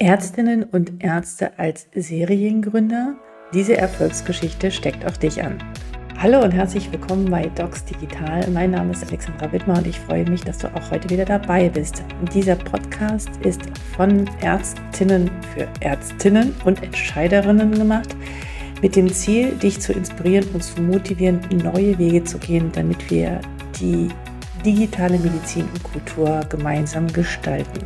Ärztinnen und Ärzte als Seriengründer. Diese Erfolgsgeschichte steckt auch dich an. Hallo und herzlich willkommen bei Docs Digital. Mein Name ist Alexandra Wittmer und ich freue mich, dass du auch heute wieder dabei bist. Dieser Podcast ist von Ärztinnen für Ärztinnen und Entscheiderinnen gemacht, mit dem Ziel, dich zu inspirieren und zu motivieren, neue Wege zu gehen, damit wir die digitale Medizin und Kultur gemeinsam gestalten.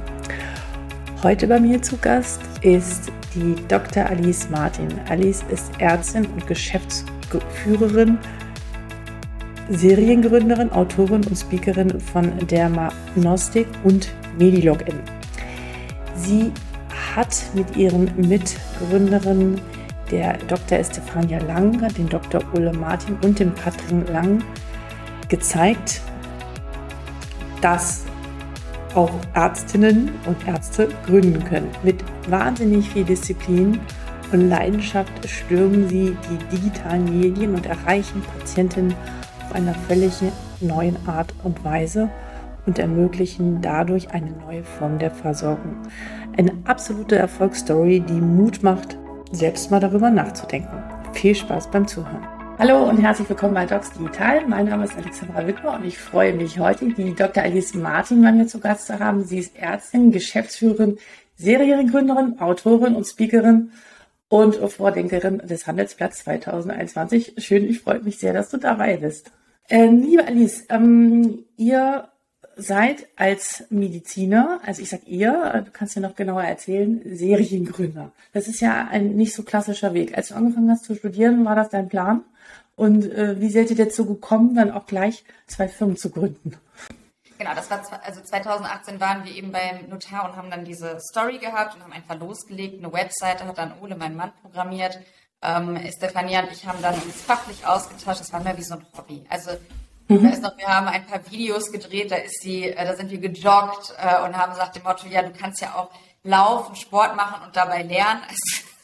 Heute bei mir zu Gast ist die Dr. Alice Martin. Alice ist Ärztin und Geschäftsführerin, Seriengründerin, Autorin und Speakerin von Dermanostik und Medilogin. Sie hat mit ihren Mitgründerinnen der Dr. Estefania Lang, den Dr. Ulle Martin und dem Patrick Lang gezeigt, dass auch Ärztinnen und Ärzte gründen können. Mit wahnsinnig viel Disziplin und Leidenschaft stürmen sie die digitalen Medien und erreichen Patienten auf einer völlig neuen Art und Weise und ermöglichen dadurch eine neue Form der Versorgung. Eine absolute Erfolgsstory, die Mut macht, selbst mal darüber nachzudenken. Viel Spaß beim Zuhören. Hallo und herzlich willkommen bei Docs Digital. Mein Name ist Alexandra Wittmer und ich freue mich heute, die Dr. Alice Martin bei mir zu Gast zu haben. Sie ist Ärztin, Geschäftsführerin, Seriengründerin, Autorin und Speakerin und Vordenkerin des Handelsplatz 2021. Schön, ich freue mich sehr, dass du dabei bist. Ähm, liebe Alice, ähm, ihr seid als Mediziner, also ich sag ihr, du kannst ja noch genauer erzählen, Seriengründer. Das ist ja ein nicht so klassischer Weg. Als du angefangen hast zu studieren, war das dein Plan? Und äh, wie seid ihr dazu gekommen, dann auch gleich zwei Firmen zu gründen? Genau, das war also 2018 waren wir eben beim Notar und haben dann diese Story gehabt und haben einfach losgelegt. Eine Webseite hat dann Ole, mein Mann, programmiert. Ähm, Stefania und ich haben dann uns fachlich ausgetauscht. Das war mehr wie so ein Hobby. Also mhm. weiß noch, wir haben ein paar Videos gedreht. Da ist sie, äh, da sind wir gejoggt äh, und haben gesagt dem Motto, ja, du kannst ja auch laufen, Sport machen und dabei lernen.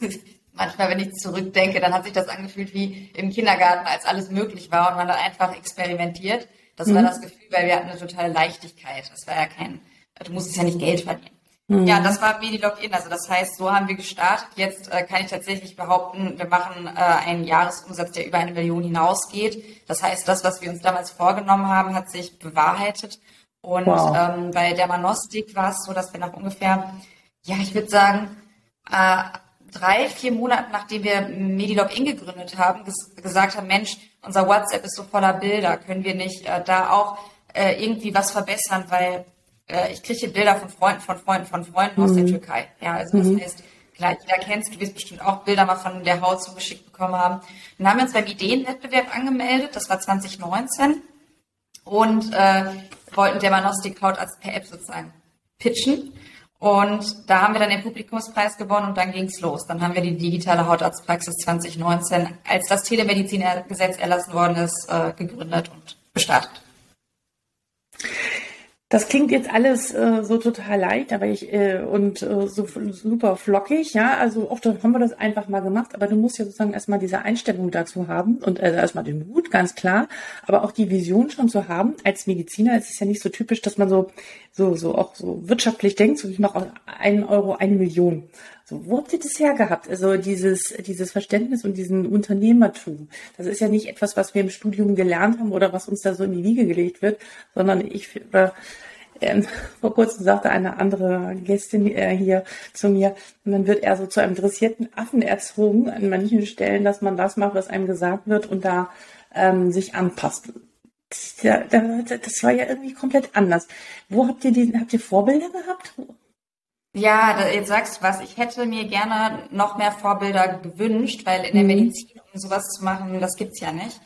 Also, manchmal, wenn ich zurückdenke, dann hat sich das angefühlt wie im Kindergarten, als alles möglich war und man hat einfach experimentiert. Das mhm. war das Gefühl, weil wir hatten eine totale Leichtigkeit. Das war ja kein, du musstest ja nicht Geld verdienen. Mhm. Ja, das war Medilogin. Also das heißt, so haben wir gestartet. Jetzt äh, kann ich tatsächlich behaupten, wir machen äh, einen Jahresumsatz, der über eine Million hinausgeht. Das heißt, das, was wir uns damals vorgenommen haben, hat sich bewahrheitet. Und wow. ähm, bei Dermanostik war es so, dass wir nach ungefähr, ja, ich würde sagen, äh, drei, vier Monaten, nachdem wir Medilogin gegründet haben, ges gesagt haben, Mensch, unser WhatsApp ist so voller Bilder, können wir nicht äh, da auch äh, irgendwie was verbessern, weil äh, ich kriege Bilder von Freunden, von Freunden, von Freunden mhm. aus der mhm. Türkei. Ja, also das mhm. heißt, klar, jeder kennst, du wirst bestimmt auch Bilder mal von der Haut zugeschickt bekommen haben. Dann haben wir uns beim Ideenwettbewerb angemeldet, das war 2019 und äh, wollten Dermanostik Haut als per App sozusagen pitchen. Und da haben wir dann den Publikumspreis gewonnen und dann ging's los. Dann haben wir die digitale Hautarztpraxis 2019, als das Telemedizingesetz erlassen worden ist, äh, gegründet und gestartet. Das klingt jetzt alles äh, so total leicht, aber ich äh, und äh, so super flockig, ja. Also auch da haben wir das einfach mal gemacht, aber du musst ja sozusagen erstmal diese Einstellung dazu haben und äh, erstmal den Mut, ganz klar, aber auch die Vision schon zu haben. Als Mediziner ist es ja nicht so typisch, dass man so so so auch so wirtschaftlich denkt, so ich mache aus einen Euro eine Million. So, wo habt ihr das hergehabt? Also dieses, dieses Verständnis und diesen Unternehmertum. Das ist ja nicht etwas, was wir im Studium gelernt haben oder was uns da so in die Wiege gelegt wird, sondern ich, äh, äh, vor kurzem sagte eine andere Gästin äh, hier zu mir, man wird eher so zu einem dressierten Affen erzogen an manchen Stellen, dass man das macht, was einem gesagt wird und da ähm, sich anpasst. Ja, das war ja irgendwie komplett anders. Wo habt ihr diesen, habt ihr Vorbilder gehabt? Ja, jetzt sagst du was. Ich hätte mir gerne noch mehr Vorbilder gewünscht, weil in der mhm. Medizin, um sowas zu machen, das gibt's ja nicht.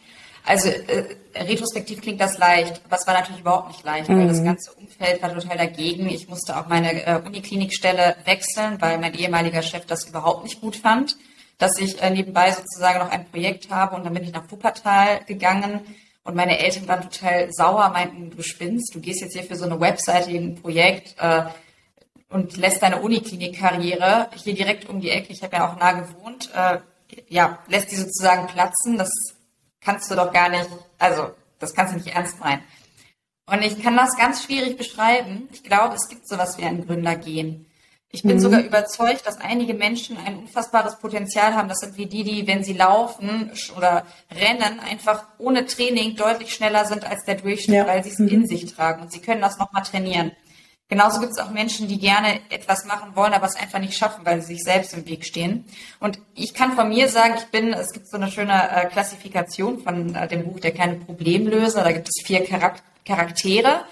Also äh, retrospektiv klingt das leicht, aber es war natürlich überhaupt nicht leicht, mhm. weil das mhm. ganze Umfeld war total dagegen. Ich musste auch meine äh, Uniklinikstelle wechseln, weil mein ehemaliger Chef das überhaupt nicht gut fand, dass ich äh, nebenbei sozusagen noch ein Projekt habe und dann bin ich nach Wuppertal gegangen und meine Eltern waren total sauer, meinten, du spinnst, du gehst jetzt hier für so eine Webseite ein Projekt, äh, und lässt deine Uniklinik-Karriere hier direkt um die Ecke, ich habe ja auch nah gewohnt, äh, ja, lässt die sozusagen platzen. Das kannst du doch gar nicht, also das kannst du nicht ernst meinen. Und ich kann das ganz schwierig beschreiben. Ich glaube, es gibt sowas wie ein Gründergehen. Ich bin mhm. sogar überzeugt, dass einige Menschen ein unfassbares Potenzial haben. Das sind wie die, die, wenn sie laufen oder rennen, einfach ohne Training deutlich schneller sind als der Durchschnitt, ja. weil sie es mhm. in sich tragen. Und sie können das nochmal trainieren. Genauso gibt es auch Menschen, die gerne etwas machen wollen, aber es einfach nicht schaffen, weil sie sich selbst im Weg stehen. Und ich kann von mir sagen, ich bin, es gibt so eine schöne äh, Klassifikation von äh, dem Buch Der kleine Problemlöser. Da gibt es vier Charak Charaktere.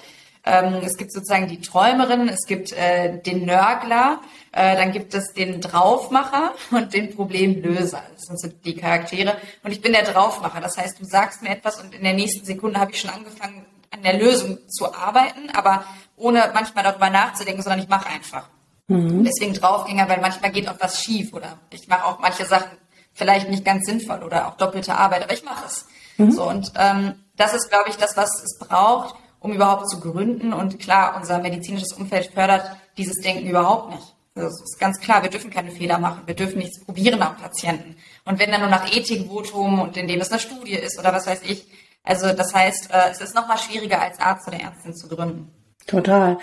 Ähm, es gibt sozusagen die Träumerin, es gibt äh, den Nörgler, dann gibt es den Draufmacher und den Problemlöser. Das sind so die Charaktere. Und ich bin der Draufmacher. Das heißt, du sagst mir etwas und in der nächsten Sekunde habe ich schon angefangen, an der Lösung zu arbeiten, aber ohne manchmal darüber nachzudenken, sondern ich mache einfach. Mhm. Deswegen Draufgänger, weil manchmal geht auch was schief oder ich mache auch manche Sachen vielleicht nicht ganz sinnvoll oder auch doppelte Arbeit, aber ich mache es. Mhm. So und ähm, das ist, glaube ich, das, was es braucht, um überhaupt zu gründen. Und klar, unser medizinisches Umfeld fördert dieses Denken überhaupt nicht. Das ist ganz klar, wir dürfen keine Fehler machen, wir dürfen nichts probieren am Patienten. Und wenn dann nur nach Ethikvotum und indem es eine Studie ist oder was weiß ich, also das heißt, äh, es ist noch mal schwieriger als Arzt oder Ärztin zu gründen. Total.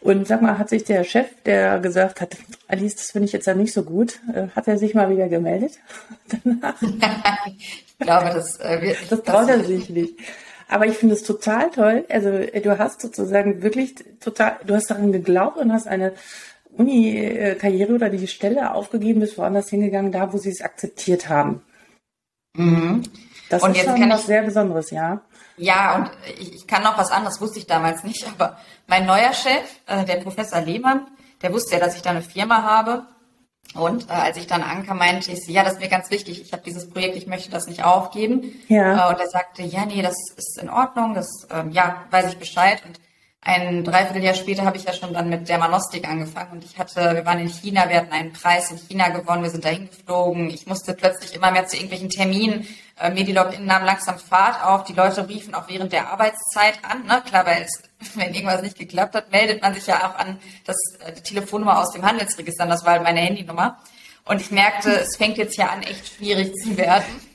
Und sag mal, hat sich der Chef, der gesagt hat, Alice, das finde ich jetzt ja nicht so gut, äh, hat er sich mal wieder gemeldet danach? ich glaube, das äh, nicht Das traut er sich nicht. Aber ich finde es total toll. Also äh, du hast sozusagen wirklich total, du hast daran geglaubt und hast eine Uni-Karriere oder die Stelle aufgegeben, bist woanders hingegangen, da wo sie es akzeptiert haben. Mhm. Das und ist schon was sehr Besonderes, ja. Ja, und ich, ich, kann noch was anderes, wusste ich damals nicht, aber mein neuer Chef, äh, der Professor Lehmann, der wusste ja, dass ich da eine Firma habe. Und äh, als ich dann ankam, meinte ich, ja, das ist mir ganz wichtig, ich habe dieses Projekt, ich möchte das nicht aufgeben. Ja. Äh, und er sagte, ja, nee, das ist in Ordnung, das, ähm, ja, weiß ich Bescheid. Und ein Dreivierteljahr später habe ich ja schon dann mit Dermanostik angefangen und ich hatte, wir waren in China, wir hatten einen Preis in China gewonnen, wir sind dahin geflogen. Ich musste plötzlich immer mehr zu irgendwelchen Terminen. Äh, Medilog nahm langsam Fahrt auf. Die Leute riefen auch während der Arbeitszeit an. Ne? Klar, weil es, wenn irgendwas nicht geklappt hat, meldet man sich ja auch an das äh, die Telefonnummer aus dem Handelsregister. Das war halt meine Handynummer. Und ich merkte, es fängt jetzt ja an, echt schwierig zu werden.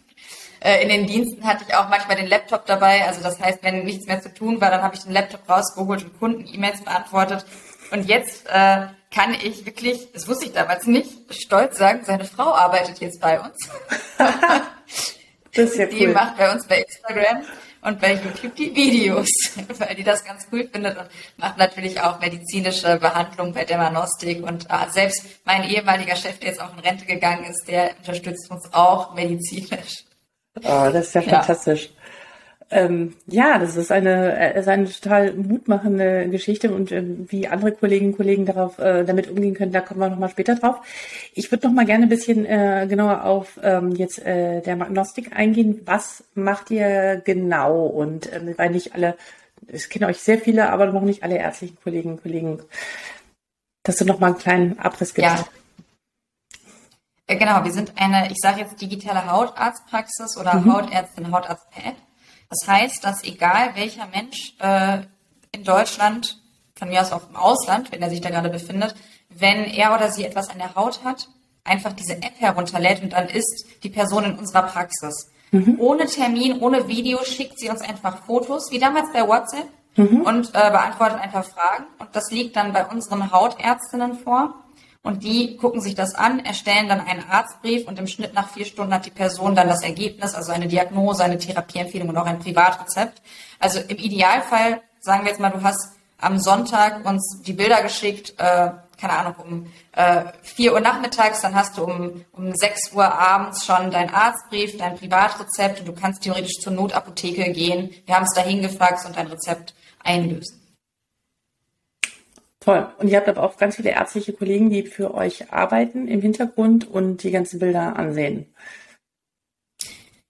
Äh, in den Diensten hatte ich auch manchmal den Laptop dabei. Also das heißt, wenn nichts mehr zu tun war, dann habe ich den Laptop rausgeholt und Kunden-E-Mails beantwortet. Und jetzt äh, kann ich wirklich, das wusste ich damals nicht, stolz sagen, seine Frau arbeitet jetzt bei uns. das ist ja die cool. macht bei uns bei Instagram und bei YouTube die Videos, weil die das ganz cool findet und macht natürlich auch medizinische Behandlung bei Dermanostik und äh, selbst mein ehemaliger Chef, der jetzt auch in Rente gegangen ist, der unterstützt uns auch medizinisch. Oh, das ist ja, ja. fantastisch. Ähm, ja, das ist eine, äh, ist eine total mutmachende Geschichte und äh, wie andere Kolleginnen und Kollegen darauf äh, damit umgehen können, da kommen wir nochmal später drauf. Ich würde noch mal gerne ein bisschen äh, genauer auf ähm, jetzt äh, der Agnostik eingehen. Was macht ihr genau? Und äh, weil nicht alle, ich kenne euch sehr viele, aber noch nicht alle ärztlichen Kolleginnen und Kollegen, dass du noch mal einen kleinen Abriss gibst. Ja. Äh, genau, wir sind eine, ich sage jetzt digitale Hautarztpraxis oder mhm. Hautärztin, Hautarzt-Pad. Das heißt, dass egal welcher Mensch äh, in Deutschland, von mir aus auch im Ausland, wenn er sich da gerade befindet, wenn er oder sie etwas an der Haut hat, einfach diese App herunterlädt und dann ist die Person in unserer Praxis. Mhm. Ohne Termin, ohne Video schickt sie uns einfach Fotos, wie damals bei WhatsApp, mhm. und äh, beantwortet einfach Fragen. Und das liegt dann bei unseren Hautärztinnen vor und die gucken sich das an, erstellen dann einen Arztbrief und im Schnitt nach vier Stunden hat die Person dann das Ergebnis, also eine Diagnose, eine Therapieempfehlung und auch ein Privatrezept. Also im Idealfall, sagen wir jetzt mal, du hast am Sonntag uns die Bilder geschickt, äh, keine Ahnung, um äh, 4 Uhr nachmittags, dann hast du um, um 6 Uhr abends schon deinen Arztbrief, dein Privatrezept und du kannst theoretisch zur Notapotheke gehen. Wir haben es dahin gefaxt und dein Rezept einlösen. Toll. Und ihr habt aber auch ganz viele ärztliche Kollegen, die für euch arbeiten im Hintergrund und die ganzen Bilder ansehen.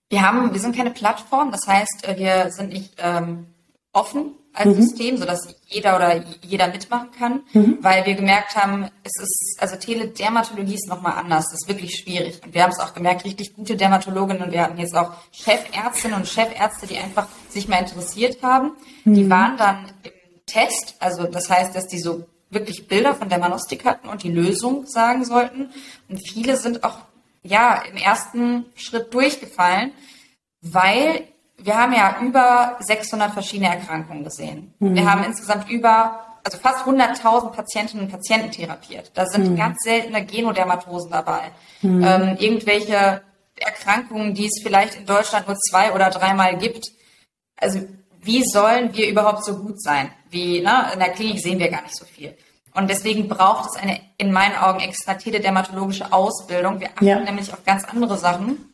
Wir haben, wir sind keine Plattform, das heißt, wir sind nicht ähm, offen als mhm. System, sodass jeder oder jeder mitmachen kann, mhm. weil wir gemerkt haben, es ist, also Teledermatologie ist nochmal anders, das ist wirklich schwierig. Und wir haben es auch gemerkt, richtig gute Dermatologinnen und wir hatten jetzt auch Chefärztinnen und Chefärzte, die einfach sich mal interessiert haben. Mhm. Die waren dann im Test, also das heißt, dass die so wirklich Bilder von der Manostik hatten und die Lösung sagen sollten. Und viele sind auch ja im ersten Schritt durchgefallen, weil wir haben ja über 600 verschiedene Erkrankungen gesehen. Mhm. Wir haben insgesamt über also fast 100.000 Patientinnen und Patienten therapiert. Da sind mhm. ganz seltene Genodermatosen dabei. Mhm. Ähm, irgendwelche Erkrankungen, die es vielleicht in Deutschland nur zwei oder dreimal gibt. Also wie sollen wir überhaupt so gut sein? Wie, ne? In der Klinik sehen wir gar nicht so viel. Und deswegen braucht es eine, in meinen Augen, extra teledermatologische Ausbildung. Wir achten ja. nämlich auf ganz andere Sachen.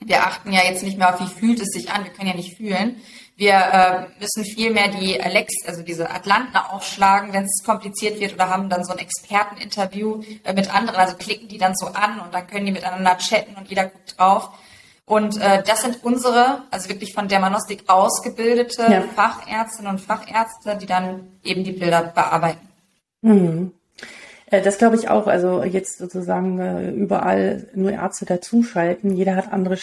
Wir achten ja jetzt nicht mehr auf, wie fühlt es sich an. Wir können ja nicht fühlen. Wir äh, müssen viel mehr die Alex, also diese Atlanten aufschlagen, wenn es kompliziert wird oder haben dann so ein Experteninterview äh, mit anderen. Also klicken die dann so an und dann können die miteinander chatten und jeder guckt drauf. Und äh, das sind unsere, also wirklich von Dermanostik ausgebildete ja. Fachärztinnen und Fachärzte, die dann eben die Bilder bearbeiten. Mhm. Äh, das glaube ich auch. Also jetzt sozusagen äh, überall nur Ärzte dazuschalten. Jeder hat andere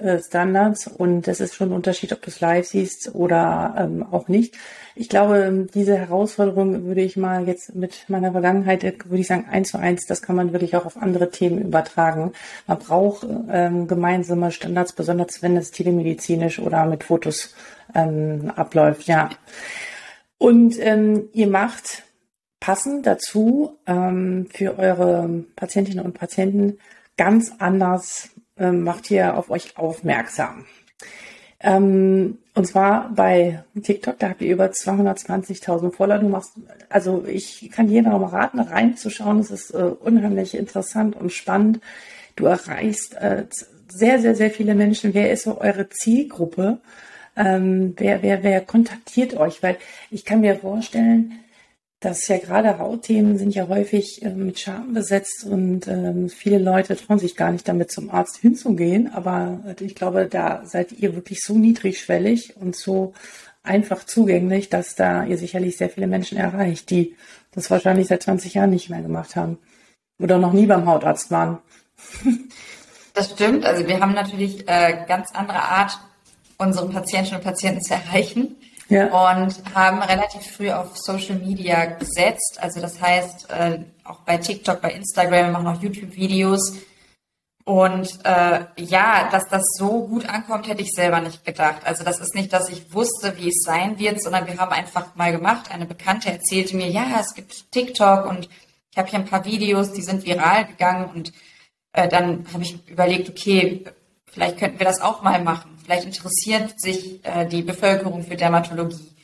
äh, Standards und es ist schon ein Unterschied, ob du es live siehst oder ähm, auch nicht. Ich glaube, diese Herausforderung würde ich mal jetzt mit meiner Vergangenheit, würde ich sagen, eins zu eins, das kann man wirklich auch auf andere Themen übertragen. Man braucht ähm, gemeinsame Standards, besonders wenn es telemedizinisch oder mit Fotos ähm, abläuft, ja. Und ähm, ihr macht passend dazu ähm, für eure Patientinnen und Patienten ganz anders ähm, macht ihr auf euch aufmerksam. Ähm, und zwar bei TikTok, da habt ihr über 220.000 Follower. Du machst, also ich kann jedem mal raten, reinzuschauen. Es ist äh, unheimlich interessant und spannend. Du erreichst äh, sehr, sehr, sehr viele Menschen. Wer ist so eure Zielgruppe? Ähm, wer, wer, wer kontaktiert euch? Weil ich kann mir vorstellen, dass ja gerade Hautthemen sind ja häufig äh, mit Scham besetzt und ähm, viele Leute trauen sich gar nicht damit zum Arzt hinzugehen. Aber äh, ich glaube, da seid ihr wirklich so niedrigschwellig und so einfach zugänglich, dass da ihr sicherlich sehr viele Menschen erreicht, die das wahrscheinlich seit 20 Jahren nicht mehr gemacht haben oder noch nie beim Hautarzt waren. Das stimmt. Also wir haben natürlich äh, ganz andere Art, unsere Patientinnen und Patienten zu erreichen ja. und haben relativ früh auf Social Media gesetzt. Also das heißt, äh, auch bei TikTok, bei Instagram, wir machen auch YouTube-Videos. Und äh, ja, dass das so gut ankommt, hätte ich selber nicht gedacht. Also das ist nicht, dass ich wusste, wie es sein wird, sondern wir haben einfach mal gemacht. Eine Bekannte erzählte mir, ja, es gibt TikTok und ich habe hier ein paar Videos, die sind viral gegangen und äh, dann habe ich überlegt, okay, vielleicht könnten wir das auch mal machen. Vielleicht interessiert sich äh, die Bevölkerung für Dermatologie.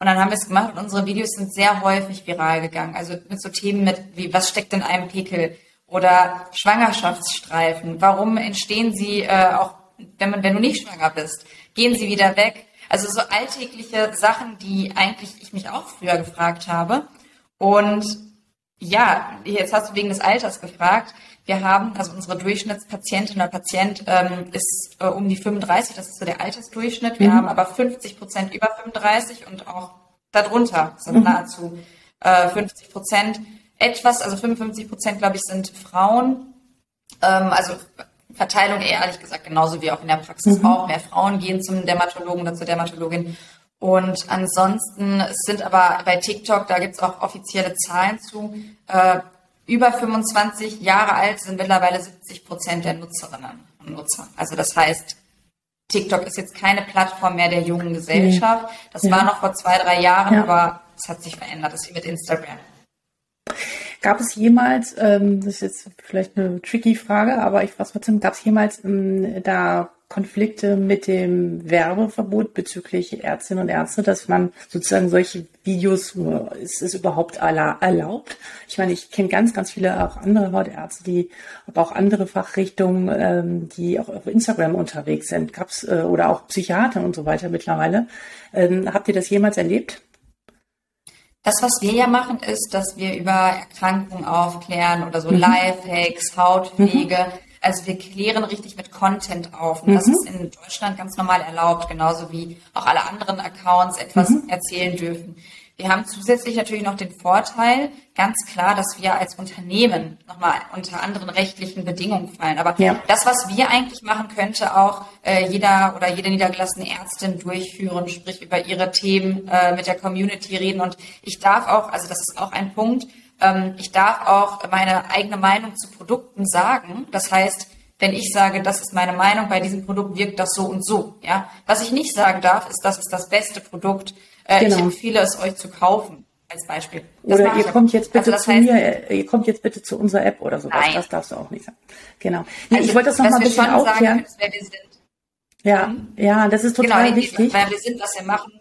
Und dann haben wir es gemacht und unsere Videos sind sehr häufig viral gegangen. Also mit so Themen mit, wie, was steckt in einem Pickel? Oder Schwangerschaftsstreifen. Warum entstehen sie äh, auch, wenn, man, wenn du nicht schwanger bist? Gehen sie wieder weg? Also so alltägliche Sachen, die eigentlich ich mich auch früher gefragt habe. Und ja, jetzt hast du wegen des Alters gefragt. Wir haben, also unsere Durchschnittspatientin oder Patient ähm, ist äh, um die 35, das ist so der Altersdurchschnitt. Wir mhm. haben aber 50 Prozent über 35 und auch darunter sind mhm. nahezu äh, 50 Prozent. Etwas, also 55 Prozent, glaube ich, sind Frauen. Ähm, also Verteilung eher ehrlich gesagt genauso wie auch in der Praxis mhm. auch. Mehr Frauen gehen zum Dermatologen oder zur Dermatologin. Und ansonsten sind aber bei TikTok, da gibt es auch offizielle Zahlen zu, äh, über 25 Jahre alt sind mittlerweile 70 Prozent der Nutzerinnen und Nutzer. Also das heißt, TikTok ist jetzt keine Plattform mehr der jungen Gesellschaft. Das ja. war noch vor zwei, drei Jahren, ja. aber es hat sich verändert. Das ist wie mit Instagram. Gab es jemals, ähm, das ist jetzt vielleicht eine tricky Frage, aber ich frage trotzdem, gab es jemals ähm, da Konflikte mit dem Werbeverbot bezüglich Ärztinnen und Ärzte, dass man sozusagen solche Videos, ist es überhaupt erlaubt? Ich meine, ich kenne ganz, ganz viele auch andere Hautärzte, die, aber auch andere Fachrichtungen, ähm, die auch auf Instagram unterwegs sind, gab's äh, oder auch Psychiater und so weiter mittlerweile. Ähm, habt ihr das jemals erlebt? Das, was wir ja machen, ist, dass wir über Erkrankungen aufklären oder so mhm. Lifehacks, Hautpflege. Mhm also wir klären richtig mit Content auf. Und mhm. das ist in Deutschland ganz normal erlaubt, genauso wie auch alle anderen Accounts etwas mhm. erzählen dürfen. Wir haben zusätzlich natürlich noch den Vorteil, ganz klar, dass wir als Unternehmen nochmal unter anderen rechtlichen Bedingungen fallen. Aber ja. das, was wir eigentlich machen, könnte auch äh, jeder oder jede niedergelassene Ärztin durchführen, sprich über ihre Themen äh, mit der Community reden. Und ich darf auch, also das ist auch ein Punkt, ähm, ich darf auch meine eigene Meinung zu Produkten sagen. Das heißt, wenn ich sage, das ist meine Meinung, bei diesem Produkt wirkt das so und so. Ja, was ich nicht sagen darf, ist, das ist das beste Produkt. Äh, genau. Ich empfehle es euch zu kaufen. als Beispiel. Das oder ihr kommt jetzt bitte also zu heißt, mir, ihr kommt jetzt bitte zu unserer App oder sowas. Nein. Das darfst du auch nicht sagen. Genau. Nee, also, ich wollte das noch mal ein bisschen aufklären. Sagen. Ja, mhm. ja, das ist total genau, wichtig. Wer wir sind, was wir machen,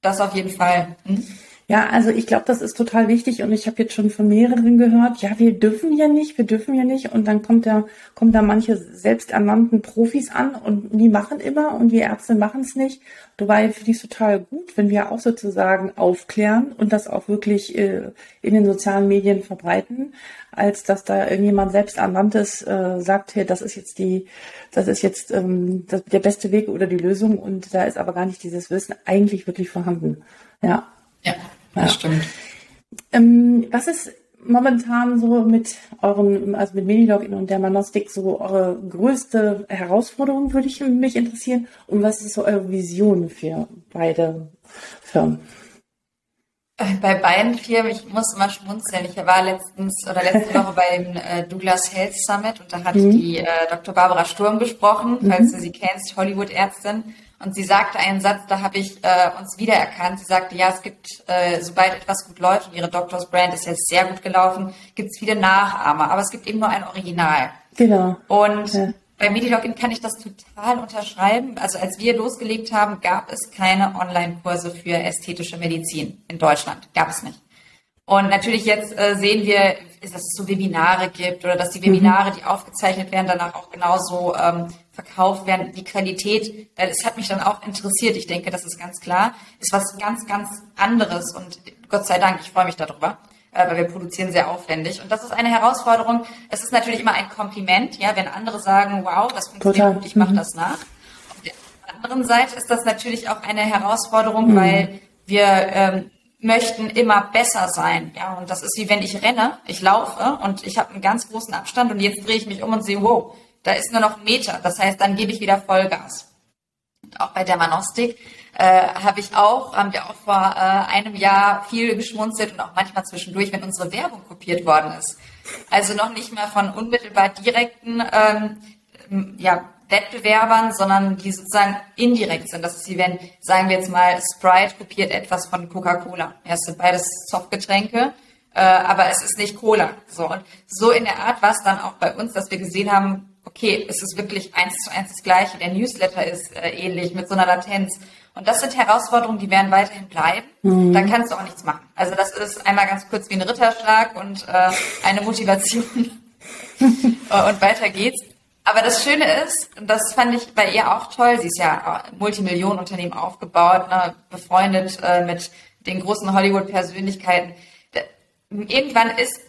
das auf jeden Fall. Hm? Ja, also ich glaube, das ist total wichtig und ich habe jetzt schon von mehreren gehört, ja, wir dürfen ja nicht, wir dürfen ja nicht und dann kommt da kommen da manche selbsternannten Profis an und die machen immer und wir Ärzte machen es nicht. Dabei finde ich es total gut, wenn wir auch sozusagen aufklären und das auch wirklich äh, in den sozialen Medien verbreiten, als dass da irgendjemand selbsternanntes äh, sagt, hey, das ist jetzt die, das ist jetzt ähm, das, der beste Weg oder die Lösung und da ist aber gar nicht dieses Wissen eigentlich wirklich vorhanden. Ja. Ja, das ja. stimmt. Ähm, was ist momentan so mit euren, also mit Medilogin und der Manostik so eure größte Herausforderung, würde ich mich interessieren. Und was ist so eure Vision für beide Firmen? Bei beiden Firmen, ich muss immer schmunzeln. Ich war letztens oder letzte Woche beim äh, Douglas Health Summit und da hat mhm. die äh, Dr. Barbara Sturm gesprochen, falls mhm. du sie kennst, Hollywood-Ärztin. Und sie sagte einen Satz, da habe ich äh, uns wiedererkannt. Sie sagte, ja, es gibt, äh, sobald etwas gut läuft und ihre Doctors Brand ist jetzt sehr gut gelaufen, gibt es viele Nachahmer, aber es gibt eben nur ein Original. Genau. Und ja. bei Medilogin kann ich das total unterschreiben. Also als wir losgelegt haben, gab es keine Online-Kurse für ästhetische Medizin in Deutschland. Gab es nicht. Und natürlich jetzt äh, sehen wir, dass es so Webinare gibt oder dass die Webinare, die aufgezeichnet werden, danach auch genauso ähm, verkauft werden. Die Qualität, weil es hat mich dann auch interessiert, ich denke, das ist ganz klar, ist was ganz, ganz anderes und Gott sei Dank, ich freue mich darüber, äh, weil wir produzieren sehr aufwendig und das ist eine Herausforderung. Es ist natürlich immer ein Kompliment, ja, wenn andere sagen, wow, das funktioniert Total. gut, ich mache mhm. das nach. Auf der anderen Seite ist das natürlich auch eine Herausforderung, mhm. weil wir ähm, möchten immer besser sein. Ja, und das ist wie wenn ich renne, ich laufe und ich habe einen ganz großen Abstand und jetzt drehe ich mich um und sehe, wow, da ist nur noch ein Meter. Das heißt, dann gebe ich wieder Vollgas. Und auch bei der Manostik äh, habe ich auch, haben wir auch vor äh, einem Jahr viel geschmunzelt und auch manchmal zwischendurch, wenn unsere Werbung kopiert worden ist. Also noch nicht mehr von unmittelbar direkten ähm, ja, Wettbewerbern, sondern die sozusagen indirekt sind. Das ist wie wenn, sagen wir jetzt mal, Sprite kopiert etwas von Coca-Cola. Ja, es sind beides Softgetränke, äh, aber es ist nicht Cola. So und so in der Art war es dann auch bei uns, dass wir gesehen haben, okay, es ist wirklich eins zu eins das Gleiche. Der Newsletter ist äh, ähnlich mit so einer Latenz. Und das sind Herausforderungen, die werden weiterhin bleiben. Mhm. Dann kannst du auch nichts machen. Also das ist einmal ganz kurz wie ein Ritterschlag und äh, eine Motivation. und weiter geht's. Aber das Schöne ist, und das fand ich bei ihr auch toll, sie ist ja Multimillionenunternehmen aufgebaut, ne, befreundet äh, mit den großen Hollywood-Persönlichkeiten. Irgendwann ist,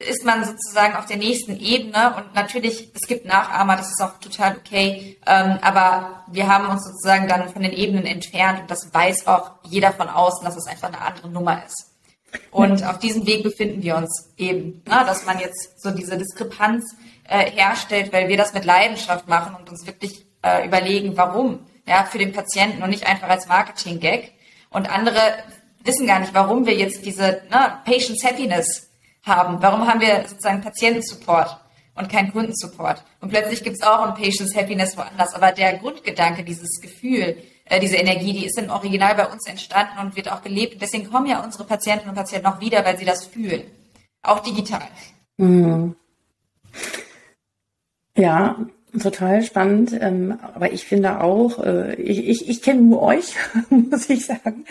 ist man sozusagen auf der nächsten Ebene und natürlich, es gibt Nachahmer, das ist auch total okay, ähm, aber wir haben uns sozusagen dann von den Ebenen entfernt und das weiß auch jeder von außen, dass es einfach eine andere Nummer ist. Und auf diesem Weg befinden wir uns eben, ne, dass man jetzt so diese Diskrepanz äh, herstellt, weil wir das mit Leidenschaft machen und uns wirklich äh, überlegen, warum. Ja, für den Patienten und nicht einfach als Marketing-Gag. Und andere wissen gar nicht, warum wir jetzt diese ne, Patient's Happiness haben. Warum haben wir sozusagen Patientensupport und keinen Kundensupport? Und plötzlich gibt's auch ein Patient's Happiness woanders. Aber der Grundgedanke, dieses Gefühl, äh, diese Energie, die ist im Original bei uns entstanden und wird auch gelebt. Deswegen kommen ja unsere Patienten und Patienten auch wieder, weil sie das fühlen. Auch digital. Mhm. Ja, total spannend. Ähm, aber ich finde auch, äh, ich, ich, ich kenne nur euch, muss ich sagen.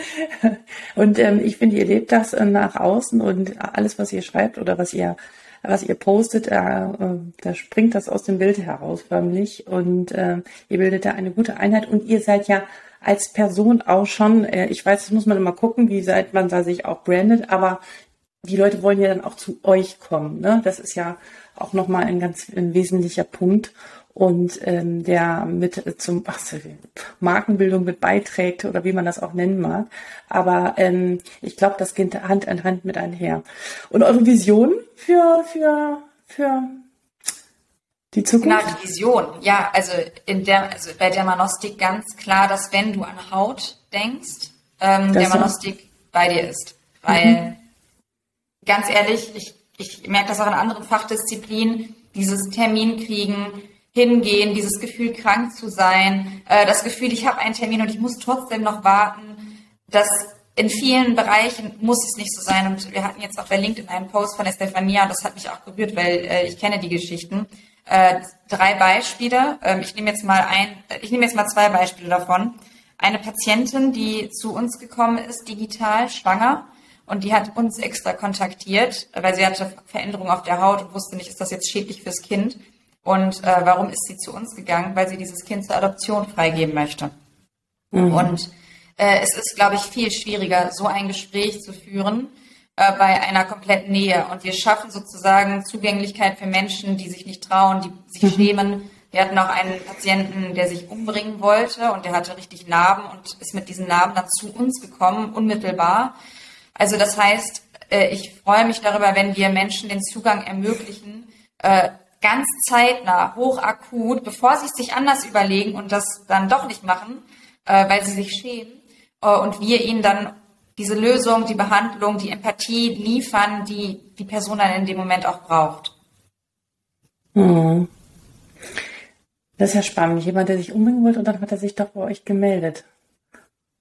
Und ähm, ich finde, ihr lebt das äh, nach außen und alles, was ihr schreibt oder was ihr was ihr postet, äh, äh, da springt das aus dem Bild heraus förmlich und äh, ihr bildet da eine gute Einheit und ihr seid ja als Person auch schon, äh, ich weiß, das muss man immer gucken, wie seit man da sich auch brandet, aber die Leute wollen ja dann auch zu euch kommen. Ne? Das ist ja auch nochmal ein ganz ein wesentlicher Punkt und ähm, der mit äh, zum ach, Markenbildung mit beiträgt oder wie man das auch nennen mag. Aber ähm, ich glaube, das geht Hand in Hand mit einher. Und eure Vision für für für die Zukunft? Genau, die Vision. Ja, also in der also bei der Manostik ganz klar, dass wenn du an Haut denkst, ähm, der Manostik bei dir ist, weil mhm. ganz ehrlich, ich ich merke das auch in anderen Fachdisziplinen, dieses Termin kriegen, hingehen, dieses Gefühl krank zu sein, äh, das Gefühl, ich habe einen Termin und ich muss trotzdem noch warten, das in vielen Bereichen muss es nicht so sein. Und wir hatten jetzt auch bei LinkedIn einen Post von Estefania, das hat mich auch berührt, weil äh, ich kenne die Geschichten. Äh, drei Beispiele. Ähm, ich nehme jetzt mal ein, ich nehme jetzt mal zwei Beispiele davon. Eine Patientin, die zu uns gekommen ist, digital schwanger, und die hat uns extra kontaktiert, weil sie hatte Veränderungen auf der Haut und wusste nicht, ist das jetzt schädlich fürs Kind? Und äh, warum ist sie zu uns gegangen? Weil sie dieses Kind zur Adoption freigeben möchte. Mhm. Und äh, es ist, glaube ich, viel schwieriger, so ein Gespräch zu führen äh, bei einer kompletten Nähe. Und wir schaffen sozusagen Zugänglichkeit für Menschen, die sich nicht trauen, die sich mhm. schämen. Wir hatten auch einen Patienten, der sich umbringen wollte und der hatte richtig Narben und ist mit diesen Narben dann zu uns gekommen, unmittelbar. Also das heißt, äh, ich freue mich darüber, wenn wir Menschen den Zugang ermöglichen, äh, ganz zeitnah, hochakut, bevor sie es sich anders überlegen und das dann doch nicht machen, äh, weil sie sich schämen, und wir ihnen dann diese Lösung, die Behandlung, die Empathie liefern, die die Person dann in dem Moment auch braucht. Hm. Das ist ja spannend. Jemand, der sich umbringen wollte und dann hat er sich doch bei euch gemeldet.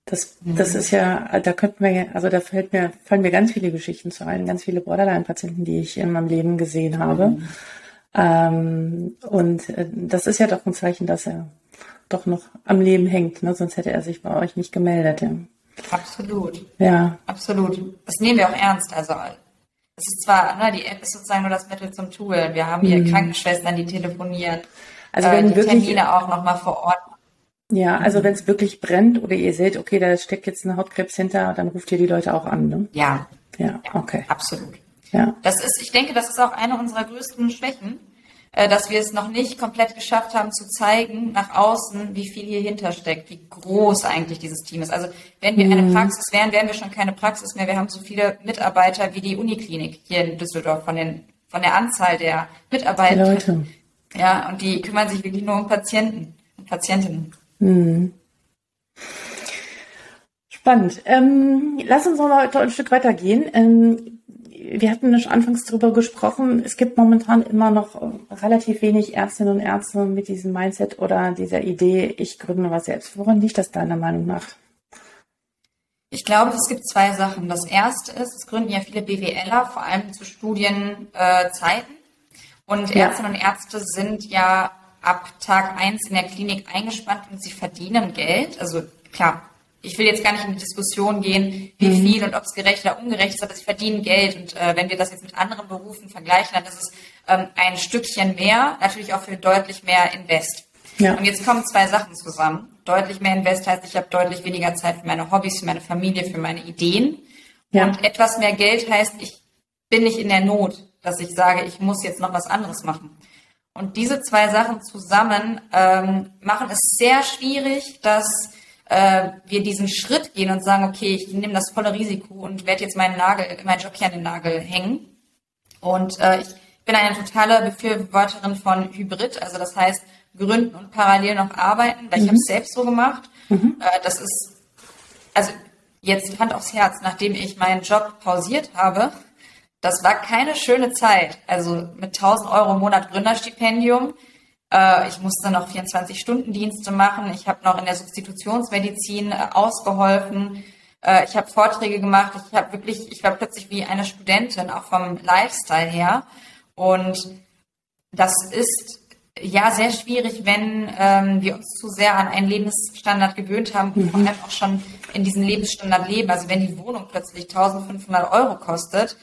Das, das ist ja, da könnten wir, also da fällt mir, fallen mir ganz viele Geschichten zu ein, ganz viele Borderline-Patienten, die ich in meinem Leben gesehen habe. Mhm. Ähm, und äh, das ist ja doch ein Zeichen, dass er doch noch am Leben hängt, ne? sonst hätte er sich bei euch nicht gemeldet. Ja. Absolut. Ja. Absolut. Das nehmen wir auch ernst. Also es ist zwar, ne, die App ist sozusagen nur das Mittel zum Tool. Wir haben hier mhm. Krankenschwestern, die telefonieren, also wenn äh, die wirklich, Termine auch nochmal vor Ort ja, also wenn es wirklich brennt oder ihr seht, okay, da steckt jetzt ein Hautkrebs hinter, dann ruft ihr die Leute auch an, ne? Ja. Ja, okay. Absolut. Ja. Das ist, ich denke, das ist auch eine unserer größten Schwächen, äh, dass wir es noch nicht komplett geschafft haben zu zeigen nach außen, wie viel hier hintersteckt, wie groß eigentlich dieses Team ist. Also wenn wir mhm. eine Praxis wären, wären wir schon keine Praxis mehr. Wir haben so viele Mitarbeiter wie die Uniklinik hier in Düsseldorf von den von der Anzahl der Mitarbeiter. Leute. Ja, und die kümmern sich wirklich nur um Patienten und Patientinnen. Mhm. Spannend. Ähm, lass uns noch mal ein Stück weitergehen. Ähm, wir hatten schon anfangs darüber gesprochen, es gibt momentan immer noch relativ wenig Ärztinnen und Ärzte mit diesem Mindset oder dieser Idee, ich gründe was selbst. Woran liegt das deiner Meinung nach? Ich glaube, es gibt zwei Sachen. Das erste ist, es gründen ja viele BWLer, vor allem zu Studienzeiten. Äh, und Ärztinnen und Ärzte sind ja ab Tag eins in der Klinik eingespannt und sie verdienen Geld. Also klar, ich will jetzt gar nicht in die Diskussion gehen, wie mhm. viel und ob es gerecht oder ungerecht ist, aber sie verdienen Geld. Und äh, wenn wir das jetzt mit anderen Berufen vergleichen, dann ist es ähm, ein Stückchen mehr, natürlich auch für deutlich mehr Invest. Ja. Und jetzt kommen zwei Sachen zusammen. Deutlich mehr Invest heißt, ich habe deutlich weniger Zeit für meine Hobbys, für meine Familie, für meine Ideen. Ja. Und etwas mehr Geld heißt, ich bin nicht in der Not, dass ich sage, ich muss jetzt noch was anderes machen. Und diese zwei Sachen zusammen ähm, machen es sehr schwierig, dass äh, wir diesen Schritt gehen und sagen, okay, ich nehme das volle Risiko und werde jetzt meinen Nagel, meinen Job hier an den Nagel hängen. Und äh, ich bin eine totale Befürworterin von Hybrid, also das heißt gründen und parallel noch arbeiten, weil mhm. ich habe es selbst so gemacht. Mhm. Äh, das ist also jetzt Hand aufs Herz, nachdem ich meinen Job pausiert habe, das war keine schöne Zeit. Also mit 1000 Euro im Monat Gründerstipendium. Äh, ich musste noch 24-Stunden-Dienste machen. Ich habe noch in der Substitutionsmedizin äh, ausgeholfen. Äh, ich habe Vorträge gemacht. Ich habe wirklich, ich war plötzlich wie eine Studentin, auch vom Lifestyle her. Und das ist ja sehr schwierig, wenn ähm, wir uns zu sehr an einen Lebensstandard gewöhnt haben und mhm. vor allem auch schon in diesem Lebensstandard leben. Also wenn die Wohnung plötzlich 1500 Euro kostet,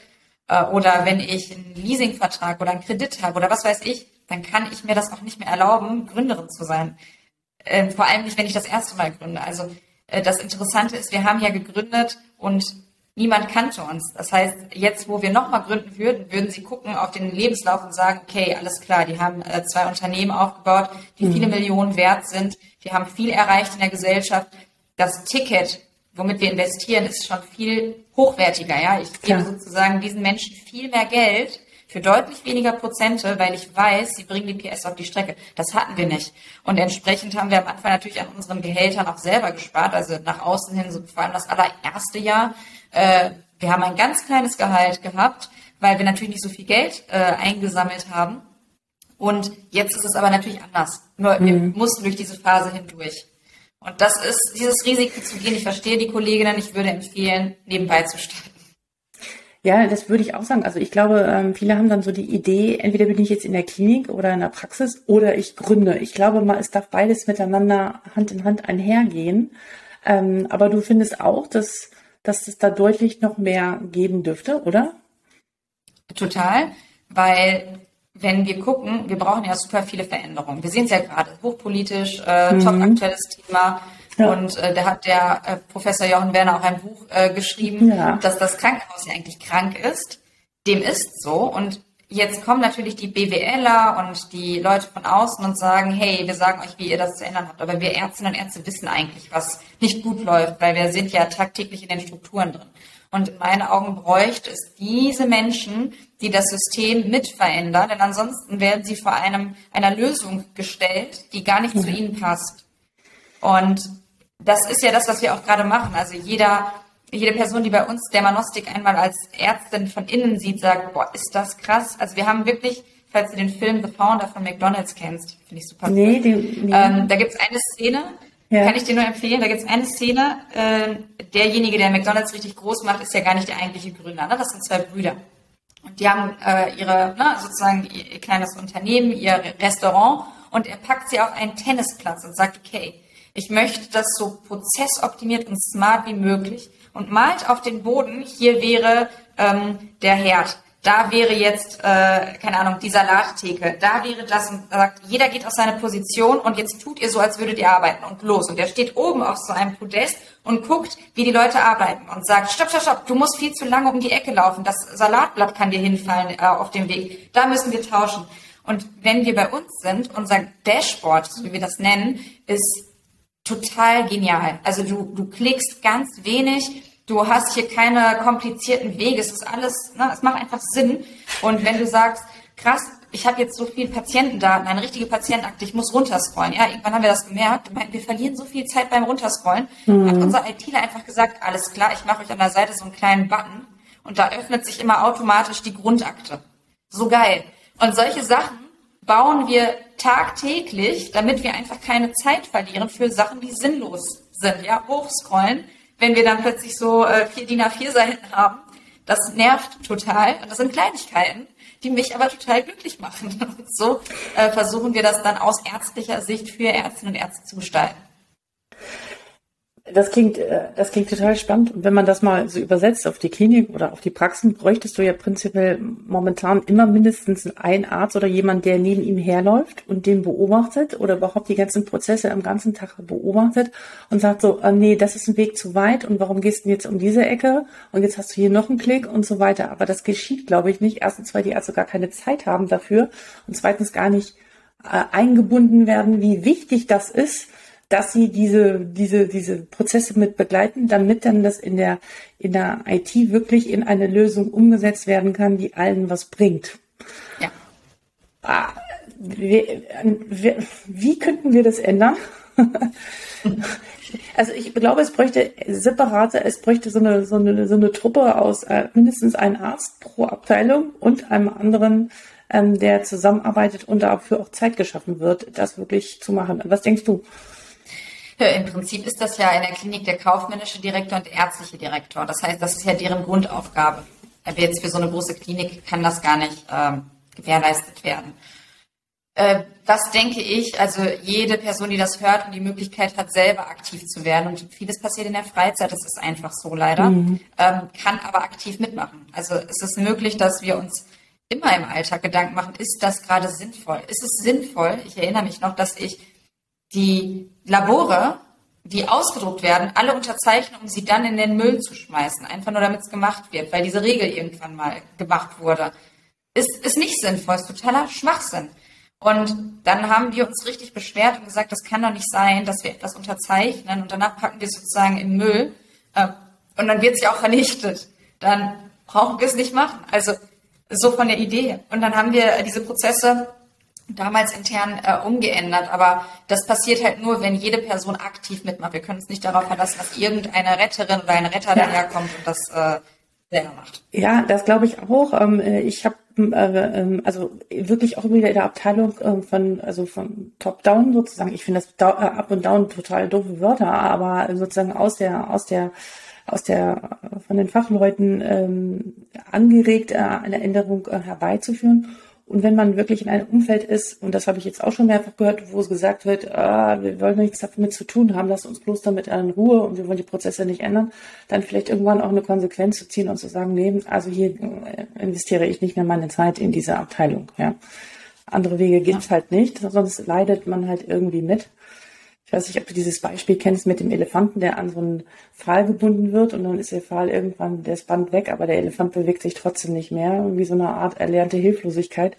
äh, oder wenn ich einen Leasingvertrag oder einen Kredit habe oder was weiß ich, dann kann ich mir das auch nicht mehr erlauben, Gründerin zu sein. Ähm, vor allem nicht, wenn ich das erste Mal gründe. Also äh, das Interessante ist, wir haben ja gegründet und niemand kannte uns. Das heißt, jetzt, wo wir nochmal gründen würden, würden sie gucken auf den Lebenslauf und sagen, okay, alles klar, die haben äh, zwei Unternehmen aufgebaut, die mhm. viele Millionen wert sind, die haben viel erreicht in der Gesellschaft. Das Ticket womit wir investieren, ist schon viel hochwertiger. Ja, ich gebe ja. sozusagen diesen Menschen viel mehr Geld für deutlich weniger Prozente, weil ich weiß, sie bringen die PS auf die Strecke. Das hatten wir nicht. Und entsprechend haben wir am Anfang natürlich an unseren Gehältern auch selber gespart, also nach außen hin, so vor allem das allererste Jahr. Äh, wir haben ein ganz kleines Gehalt gehabt, weil wir natürlich nicht so viel Geld äh, eingesammelt haben. Und jetzt ist es aber natürlich anders. Nur mhm. wir mussten durch diese Phase hindurch. Und das ist dieses Risiko zu gehen. Ich verstehe die Kolleginnen, ich würde empfehlen, nebenbei zu starten. Ja, das würde ich auch sagen. Also ich glaube, ähm, viele haben dann so die Idee, entweder bin ich jetzt in der Klinik oder in der Praxis oder ich gründe. Ich glaube mal, es darf beides miteinander Hand in Hand einhergehen. Ähm, aber du findest auch, dass, dass es da deutlich noch mehr geben dürfte, oder? Total, weil wenn wir gucken, wir brauchen ja super viele Veränderungen. Wir sehen es ja gerade, hochpolitisch, äh, mhm. top aktuelles Thema. Ja. Und äh, da hat der äh, Professor Jochen Werner auch ein Buch äh, geschrieben, ja. dass das Krankenhaus ja eigentlich krank ist. Dem ist so. Und jetzt kommen natürlich die BWLer und die Leute von außen und sagen, hey, wir sagen euch, wie ihr das zu ändern habt. Aber wir Ärztinnen und Ärzte wissen eigentlich, was nicht gut läuft, weil wir sind ja tagtäglich in den Strukturen drin. Und in meinen Augen bräuchte es diese Menschen, die das System mit verändern, denn ansonsten werden sie vor einem, einer Lösung gestellt, die gar nicht mhm. zu ihnen passt. Und das ist ja das, was wir auch gerade machen. Also jeder, jede Person, die bei uns Dermanostik einmal als Ärztin von innen sieht, sagt, boah, ist das krass. Also wir haben wirklich, falls du den Film The Founder von McDonalds kennst, finde ich super nee. Den, nee. Ähm, da gibt es eine Szene, ja. kann ich dir nur empfehlen, da gibt es eine Szene, äh, derjenige, der McDonalds richtig groß macht, ist ja gar nicht der eigentliche Gründer. Ne? Das sind zwei Brüder. Und die haben äh, ihre, ne, sozusagen ihr kleines Unternehmen, ihr Restaurant und er packt sie auf einen Tennisplatz und sagt, okay, ich möchte das so prozessoptimiert und smart wie möglich und malt auf den Boden, hier wäre ähm, der Herd, da wäre jetzt, äh, keine Ahnung, die Salattheke, da wäre das und sagt, jeder geht auf seine Position und jetzt tut ihr so, als würdet ihr arbeiten und los. Und er steht oben auf so einem Podest und guckt, wie die Leute arbeiten und sagt, stopp, stopp, stopp, du musst viel zu lange um die Ecke laufen, das Salatblatt kann dir hinfallen äh, auf dem Weg, da müssen wir tauschen. Und wenn wir bei uns sind, unser Dashboard, so wie wir das nennen, ist total genial. Also du, du klickst ganz wenig, du hast hier keine komplizierten Wege, es ist alles, ne, es macht einfach Sinn. Und wenn du sagst, krass, ich habe jetzt so viel Patientendaten, eine richtige Patientenakte, ich muss runterscrollen. Ja, irgendwann haben wir das gemerkt. Wir verlieren so viel Zeit beim Runterscrollen. Mhm. Hat unser ITler einfach gesagt, alles klar, ich mache euch an der Seite so einen kleinen Button und da öffnet sich immer automatisch die Grundakte. So geil. Und solche Sachen bauen wir tagtäglich, damit wir einfach keine Zeit verlieren für Sachen, die sinnlos sind. Ja, hochscrollen, wenn wir dann plötzlich so äh, vier DIN A4 Seiten haben, das nervt total. Und das sind Kleinigkeiten, die mich aber total glücklich machen. Und so äh, versuchen wir das dann aus ärztlicher Sicht für Ärztinnen und Ärzte zu gestalten. Das klingt, äh, das klingt total spannend. Und wenn man das mal so übersetzt auf die Klinik oder auf die Praxen, bräuchtest du ja prinzipiell momentan immer mindestens einen Arzt oder jemand, der neben ihm herläuft und den beobachtet oder überhaupt die ganzen Prozesse am ganzen Tag beobachtet und sagt so, äh, nee, das ist ein Weg zu weit und warum gehst du jetzt um diese Ecke und jetzt hast du hier noch einen Klick und so weiter. Aber das geschieht, glaube ich, nicht. Erstens, weil die Ärzte gar keine Zeit haben dafür und zweitens gar nicht äh, eingebunden werden, wie wichtig das ist, dass sie diese, diese, diese Prozesse mit begleiten, damit dann das in der, in der IT wirklich in eine Lösung umgesetzt werden kann, die allen was bringt. Ja. Ah, wie, wie, wie könnten wir das ändern? also ich glaube, es bräuchte separate, es bräuchte so eine, so eine, so eine Truppe aus äh, mindestens einem Arzt pro Abteilung und einem anderen, ähm, der zusammenarbeitet und dafür auch Zeit geschaffen wird, das wirklich zu machen. Was denkst du? Im Prinzip ist das ja in der Klinik der kaufmännische Direktor und der ärztliche Direktor. Das heißt, das ist ja deren Grundaufgabe. Aber jetzt für so eine große Klinik kann das gar nicht ähm, gewährleistet werden. Äh, was denke ich? Also jede Person, die das hört und die Möglichkeit hat, selber aktiv zu werden und vieles passiert in der Freizeit, das ist einfach so leider, mhm. ähm, kann aber aktiv mitmachen. Also es ist möglich, dass wir uns immer im Alltag Gedanken machen, ist das gerade sinnvoll? Ist es sinnvoll? Ich erinnere mich noch, dass ich die Labore, die ausgedruckt werden, alle unterzeichnen, um sie dann in den Müll zu schmeißen, einfach nur damit es gemacht wird, weil diese Regel irgendwann mal gemacht wurde. Ist, ist nicht sinnvoll, ist totaler Schwachsinn. Und dann haben wir uns richtig beschwert und gesagt, das kann doch nicht sein, dass wir etwas unterzeichnen und danach packen wir es sozusagen im Müll äh, und dann wird es ja auch vernichtet. Dann brauchen wir es nicht machen. Also so von der Idee. Und dann haben wir diese Prozesse damals intern äh, umgeändert, aber das passiert halt nur, wenn jede Person aktiv mitmacht. Wir können uns nicht darauf verlassen, dass irgendeine Retterin oder ein Retter ja. daherkommt und das äh, selber macht. Ja, das glaube ich auch. Ähm, äh, ich habe äh, ähm, also wirklich auch wieder in der Abteilung ähm, von also von Top Down sozusagen. Ich finde das äh, Up und Down total doofe Wörter, aber sozusagen aus der aus der aus der von den Fachleuten ähm, angeregt, eine Änderung herbeizuführen. Und wenn man wirklich in einem Umfeld ist, und das habe ich jetzt auch schon mehrfach gehört, wo es gesagt wird, ah, wir wollen nichts damit zu tun haben, lass uns bloß damit in Ruhe und wir wollen die Prozesse nicht ändern, dann vielleicht irgendwann auch eine Konsequenz zu ziehen und zu sagen, nee, also hier äh, investiere ich nicht mehr meine Zeit in diese Abteilung. Ja. Andere Wege gibt's ja. halt nicht, sonst leidet man halt irgendwie mit. Ich weiß nicht, ob du dieses Beispiel kennst mit dem Elefanten, der an so einen Pfahl gebunden wird und dann ist der Pfahl irgendwann, das Band weg, aber der Elefant bewegt sich trotzdem nicht mehr. Wie so eine Art erlernte Hilflosigkeit,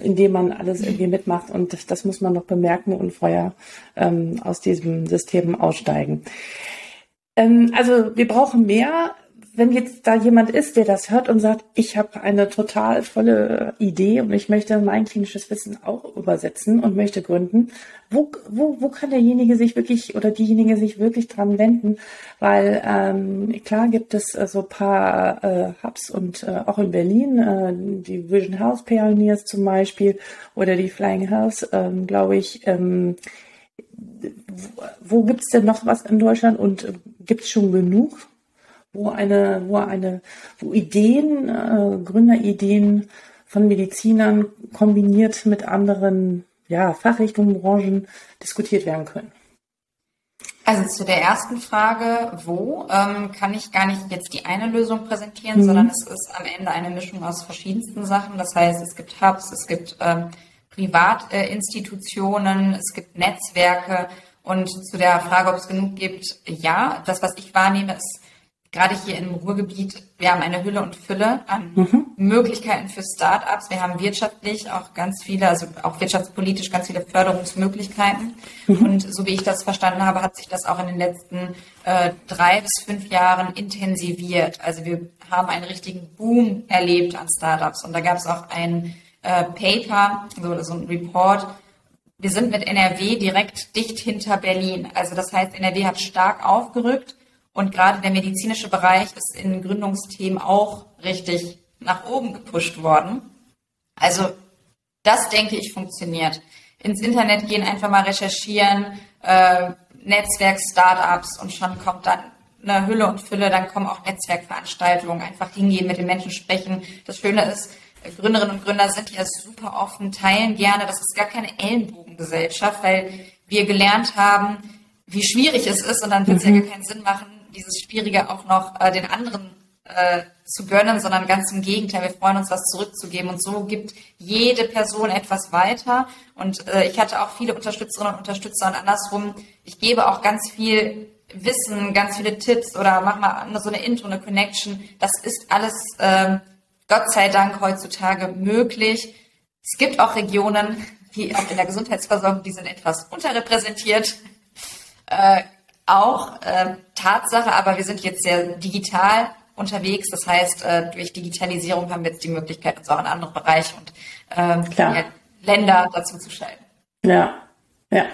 indem man alles irgendwie mitmacht und das, das muss man noch bemerken und vorher ähm, aus diesem System aussteigen. Ähm, also wir brauchen mehr wenn jetzt da jemand ist, der das hört und sagt, ich habe eine total tolle Idee und ich möchte mein klinisches Wissen auch übersetzen und möchte gründen, wo, wo, wo kann derjenige sich wirklich oder diejenige sich wirklich dran wenden? Weil ähm, klar gibt es äh, so paar äh, Hubs und äh, auch in Berlin, äh, die Vision House Pioneers zum Beispiel oder die Flying House, ähm, glaube ich, ähm, wo, wo gibt es denn noch was in Deutschland und äh, gibt es schon genug? Wo eine, wo eine, wo Ideen, äh, Gründerideen von Medizinern kombiniert mit anderen ja, Fachrichtungen, Branchen diskutiert werden können. Also zu der ersten Frage, wo, ähm, kann ich gar nicht jetzt die eine Lösung präsentieren, mhm. sondern es ist am Ende eine Mischung aus verschiedensten Sachen. Das heißt, es gibt Hubs, es gibt ähm, Privatinstitutionen, äh, es gibt Netzwerke. Und zu der Frage, ob es genug gibt, ja, das, was ich wahrnehme, ist gerade hier im Ruhrgebiet, wir haben eine Hülle und Fülle an mhm. Möglichkeiten für Startups. Wir haben wirtschaftlich auch ganz viele, also auch wirtschaftspolitisch ganz viele Förderungsmöglichkeiten. Mhm. Und so wie ich das verstanden habe, hat sich das auch in den letzten äh, drei bis fünf Jahren intensiviert. Also wir haben einen richtigen Boom erlebt an Startups. Und da gab es auch ein äh, Paper, so, so ein Report, wir sind mit NRW direkt dicht hinter Berlin. Also das heißt, NRW hat stark aufgerückt und gerade der medizinische Bereich ist in Gründungsthemen auch richtig nach oben gepusht worden. Also das denke ich funktioniert. Ins Internet gehen, einfach mal recherchieren, äh, Netzwerk, Startups und schon kommt dann eine Hülle und Fülle, dann kommen auch Netzwerkveranstaltungen, einfach hingehen, mit den Menschen sprechen. Das Schöne ist, Gründerinnen und Gründer sind ja super offen, teilen gerne. Das ist gar keine Ellenbogengesellschaft, weil wir gelernt haben, wie schwierig es ist und dann wird es mhm. ja gar keinen Sinn machen, dieses Schwierige auch noch äh, den anderen äh, zu gönnen, sondern ganz im Gegenteil, wir freuen uns, was zurückzugeben. Und so gibt jede Person etwas weiter. Und äh, ich hatte auch viele Unterstützerinnen und Unterstützer und andersrum, ich gebe auch ganz viel Wissen, ganz viele Tipps oder mach mal so eine Intro, eine Connection. Das ist alles äh, Gott sei Dank heutzutage möglich. Es gibt auch Regionen, wie auch in der Gesundheitsversorgung, die sind etwas unterrepräsentiert. Äh, auch äh, Tatsache, aber wir sind jetzt sehr digital unterwegs. Das heißt, äh, durch Digitalisierung haben wir jetzt die Möglichkeit, uns auch in andere Bereiche und ähm, ja, Länder dazu zu schalten. Ja, ja.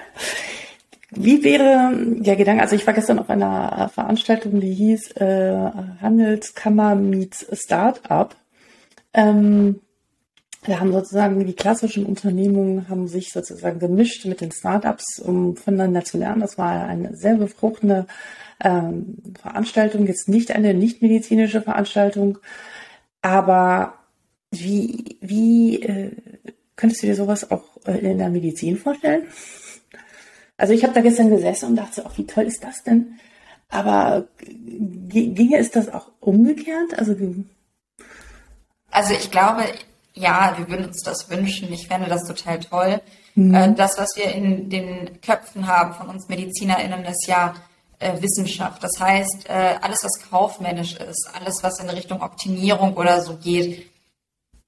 Wie wäre der Gedanke, also ich war gestern auf einer Veranstaltung, die hieß äh, Handelskammer meets Startup. Ähm, wir haben sozusagen die klassischen Unternehmungen haben sich sozusagen gemischt mit den Startups, um voneinander zu lernen. Das war eine sehr befruchtende ähm, Veranstaltung, jetzt nicht eine nicht medizinische Veranstaltung, aber wie, wie äh, könntest du dir sowas auch äh, in der Medizin vorstellen? Also ich habe da gestern gesessen und dachte, oh, wie toll ist das denn? Aber ginge es das auch umgekehrt? Also, also ich glaube, ja, wir würden uns das wünschen. Ich fände das total toll. Mhm. Äh, das, was wir in den Köpfen haben von uns MedizinerInnen, ist ja äh, Wissenschaft. Das heißt, äh, alles, was kaufmännisch ist, alles, was in Richtung Optimierung oder so geht,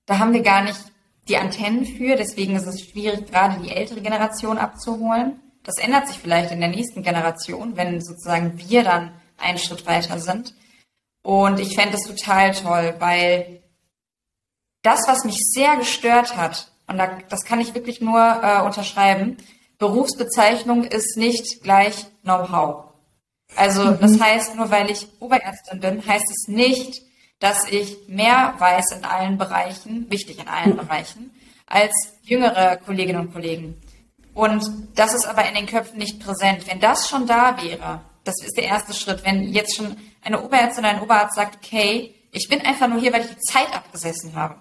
da haben wir gar nicht die Antennen für. Deswegen ist es schwierig, gerade die ältere Generation abzuholen. Das ändert sich vielleicht in der nächsten Generation, wenn sozusagen wir dann einen Schritt weiter sind. Und ich fände es total toll, weil das, was mich sehr gestört hat, und da, das kann ich wirklich nur äh, unterschreiben, Berufsbezeichnung ist nicht gleich Know-how. Also mhm. das heißt, nur weil ich Oberärztin bin, heißt es nicht, dass ich mehr weiß in allen Bereichen, wichtig in allen Bereichen, als jüngere Kolleginnen und Kollegen. Und das ist aber in den Köpfen nicht präsent. Wenn das schon da wäre, das ist der erste Schritt, wenn jetzt schon eine Oberärztin oder ein Oberarzt sagt, okay, ich bin einfach nur hier, weil ich die Zeit abgesessen habe.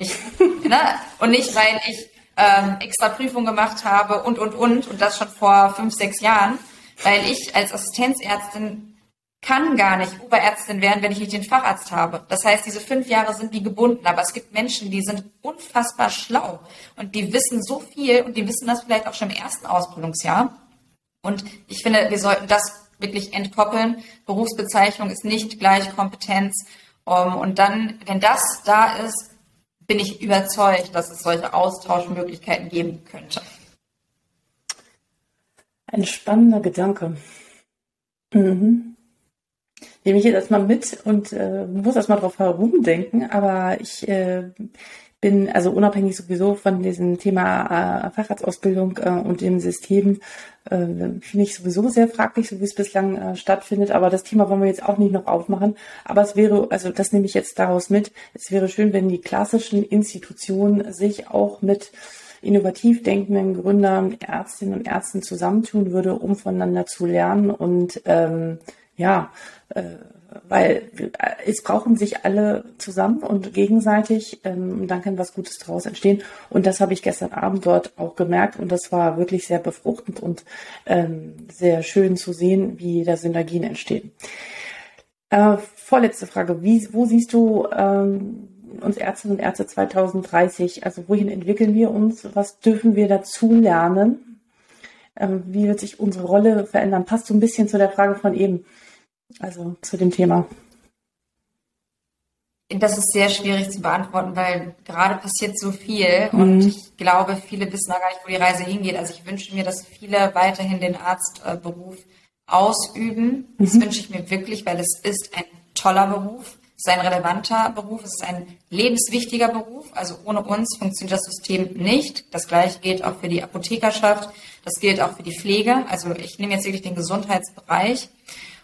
Ich, ne? Und nicht, weil ich ähm, extra Prüfung gemacht habe und, und, und, und das schon vor fünf, sechs Jahren, weil ich als Assistenzärztin kann gar nicht Oberärztin werden, wenn ich nicht den Facharzt habe. Das heißt, diese fünf Jahre sind wie gebunden, aber es gibt Menschen, die sind unfassbar schlau und die wissen so viel und die wissen das vielleicht auch schon im ersten Ausbildungsjahr. Und ich finde, wir sollten das wirklich entkoppeln. Berufsbezeichnung ist nicht gleich Kompetenz. Um, und dann, wenn das da ist, bin ich überzeugt, dass es solche Austauschmöglichkeiten geben könnte. Ein spannender Gedanke. Mhm nehme ich jetzt erstmal mit und äh, muss erstmal drauf herumdenken, aber ich äh, bin also unabhängig sowieso von diesem Thema äh, Facharztausbildung äh, und dem System, äh, finde ich sowieso sehr fraglich, so wie es bislang äh, stattfindet. Aber das Thema wollen wir jetzt auch nicht noch aufmachen. Aber es wäre, also das nehme ich jetzt daraus mit, es wäre schön, wenn die klassischen Institutionen sich auch mit innovativ denkenden Gründern, Ärztinnen und Ärzten zusammentun würde, um voneinander zu lernen und ähm, ja, äh, weil es brauchen sich alle zusammen und gegenseitig, ähm, dann kann was Gutes daraus entstehen. Und das habe ich gestern Abend dort auch gemerkt und das war wirklich sehr befruchtend und ähm, sehr schön zu sehen, wie da Synergien entstehen. Äh, vorletzte Frage, wie, wo siehst du ähm, uns Ärztinnen und Ärzte 2030? Also wohin entwickeln wir uns? Was dürfen wir dazu lernen? Ähm, wie wird sich unsere Rolle verändern? Passt so ein bisschen zu der Frage von eben also zu dem Thema? Das ist sehr schwierig zu beantworten, weil gerade passiert so viel mhm. und ich glaube, viele wissen auch gar nicht, wo die Reise hingeht. Also ich wünsche mir, dass viele weiterhin den Arztberuf ausüben. Mhm. Das wünsche ich mir wirklich, weil es ist ein toller Beruf, es ist ein relevanter Beruf, es ist ein lebenswichtiger Beruf. Also ohne uns funktioniert das System nicht. Das gleiche gilt auch für die Apothekerschaft, das gilt auch für die Pflege. Also ich nehme jetzt wirklich den Gesundheitsbereich.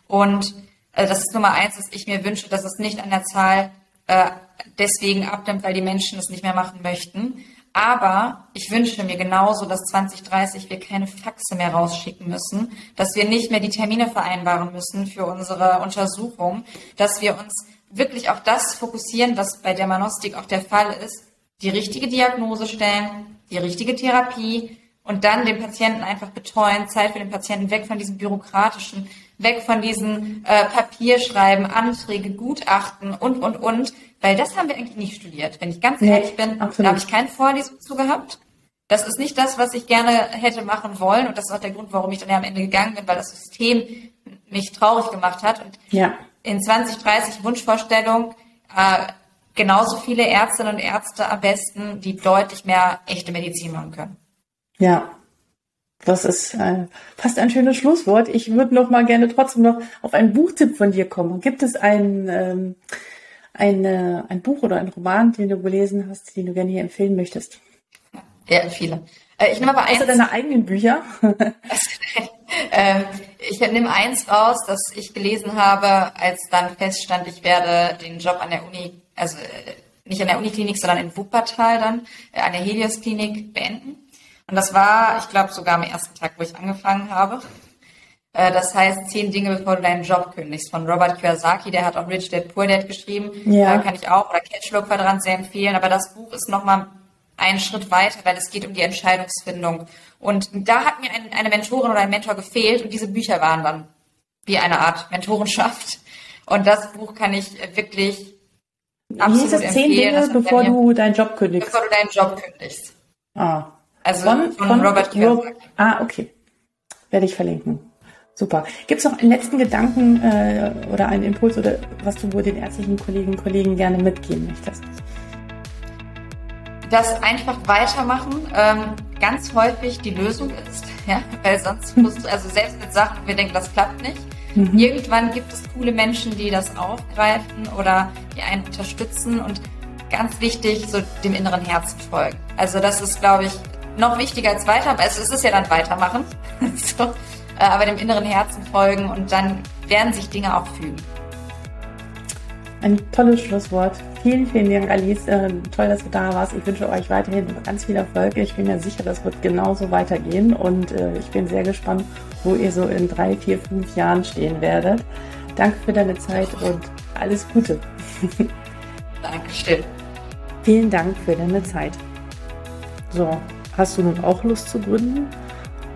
Und äh, das ist Nummer eins, dass ich mir wünsche, dass es nicht an der Zahl äh, deswegen abnimmt, weil die Menschen es nicht mehr machen möchten. Aber ich wünsche mir genauso, dass 2030 wir keine Faxe mehr rausschicken müssen, dass wir nicht mehr die Termine vereinbaren müssen für unsere Untersuchung, dass wir uns wirklich auf das fokussieren, was bei der Manostik auch der Fall ist, die richtige Diagnose stellen, die richtige Therapie und dann den Patienten einfach betreuen, Zeit für den Patienten weg von diesem bürokratischen, weg von diesen äh, Papierschreiben, Anträge, Gutachten und, und, und, weil das haben wir eigentlich nicht studiert. Wenn ich ganz nee, ehrlich bin, absolut. da habe ich keine Vorlesung zu gehabt. Das ist nicht das, was ich gerne hätte machen wollen und das ist auch der Grund, warum ich dann ja am Ende gegangen bin, weil das System mich traurig gemacht hat. Und ja. in 2030 Wunschvorstellung äh, genauso viele Ärztinnen und Ärzte am besten, die deutlich mehr echte Medizin machen können. Ja, das ist äh, fast ein schönes Schlusswort. Ich würde noch mal gerne trotzdem noch auf einen Buchtipp von dir kommen. Gibt es ein, ähm, ein, äh, ein Buch oder ein Roman, den du gelesen hast, den du gerne hier empfehlen möchtest? Ja, viele. Äh, ich nehme aber eins. Hast du deine eigenen Bücher? äh, ich nehme eins raus, das ich gelesen habe, als dann feststand, ich werde den Job an der Uni, also äh, nicht an der Uniklinik, sondern in Wuppertal dann, äh, an der Helios Klinik beenden. Und das war, ich glaube, sogar am ersten Tag, wo ich angefangen habe. Äh, das heißt, zehn Dinge, bevor du deinen Job kündigst. Von Robert Kiyosaki, der hat auch Rich Dad Poor Dad geschrieben. Ja. kann ich auch, oder Cashflow Quadrant sehr empfehlen. Aber das Buch ist nochmal einen Schritt weiter, weil es geht um die Entscheidungsfindung. Und da hat mir ein, eine Mentorin oder ein Mentor gefehlt und diese Bücher waren dann wie eine Art Mentorenschaft. Und das Buch kann ich wirklich absolut empfehlen. Zehn Dinge, bevor du deinen Job kündigst. Bevor du deinen Job kündigst. Ah, also von, von, von Robert Kiyosaki. ah, okay. Werde ich verlinken. Super. Gibt es noch einen letzten Gedanken äh, oder einen Impuls oder was du wohl den ärztlichen Kolleginnen und Kollegen gerne mitgeben möchtest? Das einfach weitermachen ähm, ganz häufig die Lösung ist, ja, weil sonst musst du, also selbst mit Sachen, wir denken, das klappt nicht. Mhm. Irgendwann gibt es coole Menschen, die das aufgreifen oder die einen unterstützen und ganz wichtig, so dem inneren Herzen folgen. Also das ist, glaube ich, noch wichtiger als weiter, also es ist ja dann weitermachen, so, äh, aber dem inneren Herzen folgen und dann werden sich Dinge auch fügen. ein tolles Schlusswort. Vielen, vielen Dank, Alice. Äh, toll, dass du da warst. Ich wünsche euch weiterhin ganz viel Erfolg. Ich bin mir sicher, das wird genauso weitergehen und äh, ich bin sehr gespannt, wo ihr so in drei, vier, fünf Jahren stehen werdet. Danke für deine Zeit und alles Gute. Dankeschön. Vielen Dank für deine Zeit. So, hast du nun auch Lust zu gründen?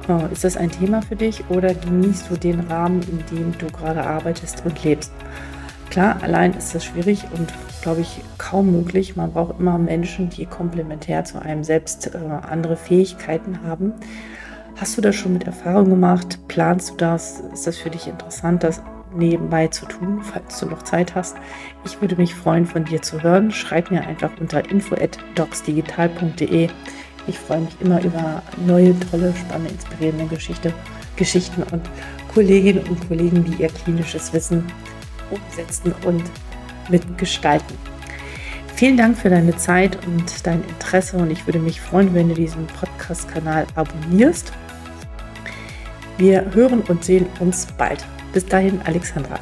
Äh, ist das ein Thema für dich oder genießt du den Rahmen, in dem du gerade arbeitest und lebst? Klar, allein ist das schwierig und glaube ich kaum möglich. Man braucht immer Menschen, die komplementär zu einem selbst äh, andere Fähigkeiten haben. Hast du das schon mit Erfahrung gemacht? Planst du das? Ist das für dich interessant, das nebenbei zu tun, falls du noch Zeit hast? Ich würde mich freuen, von dir zu hören. Schreib mir einfach unter info@docsdigital.de. Ich freue mich immer über neue, tolle, spannende, inspirierende Geschichte, Geschichten und Kolleginnen und Kollegen, die ihr klinisches Wissen umsetzen und mitgestalten. Vielen Dank für deine Zeit und dein Interesse und ich würde mich freuen, wenn du diesen Podcast-Kanal abonnierst. Wir hören und sehen uns bald. Bis dahin, Alexandra.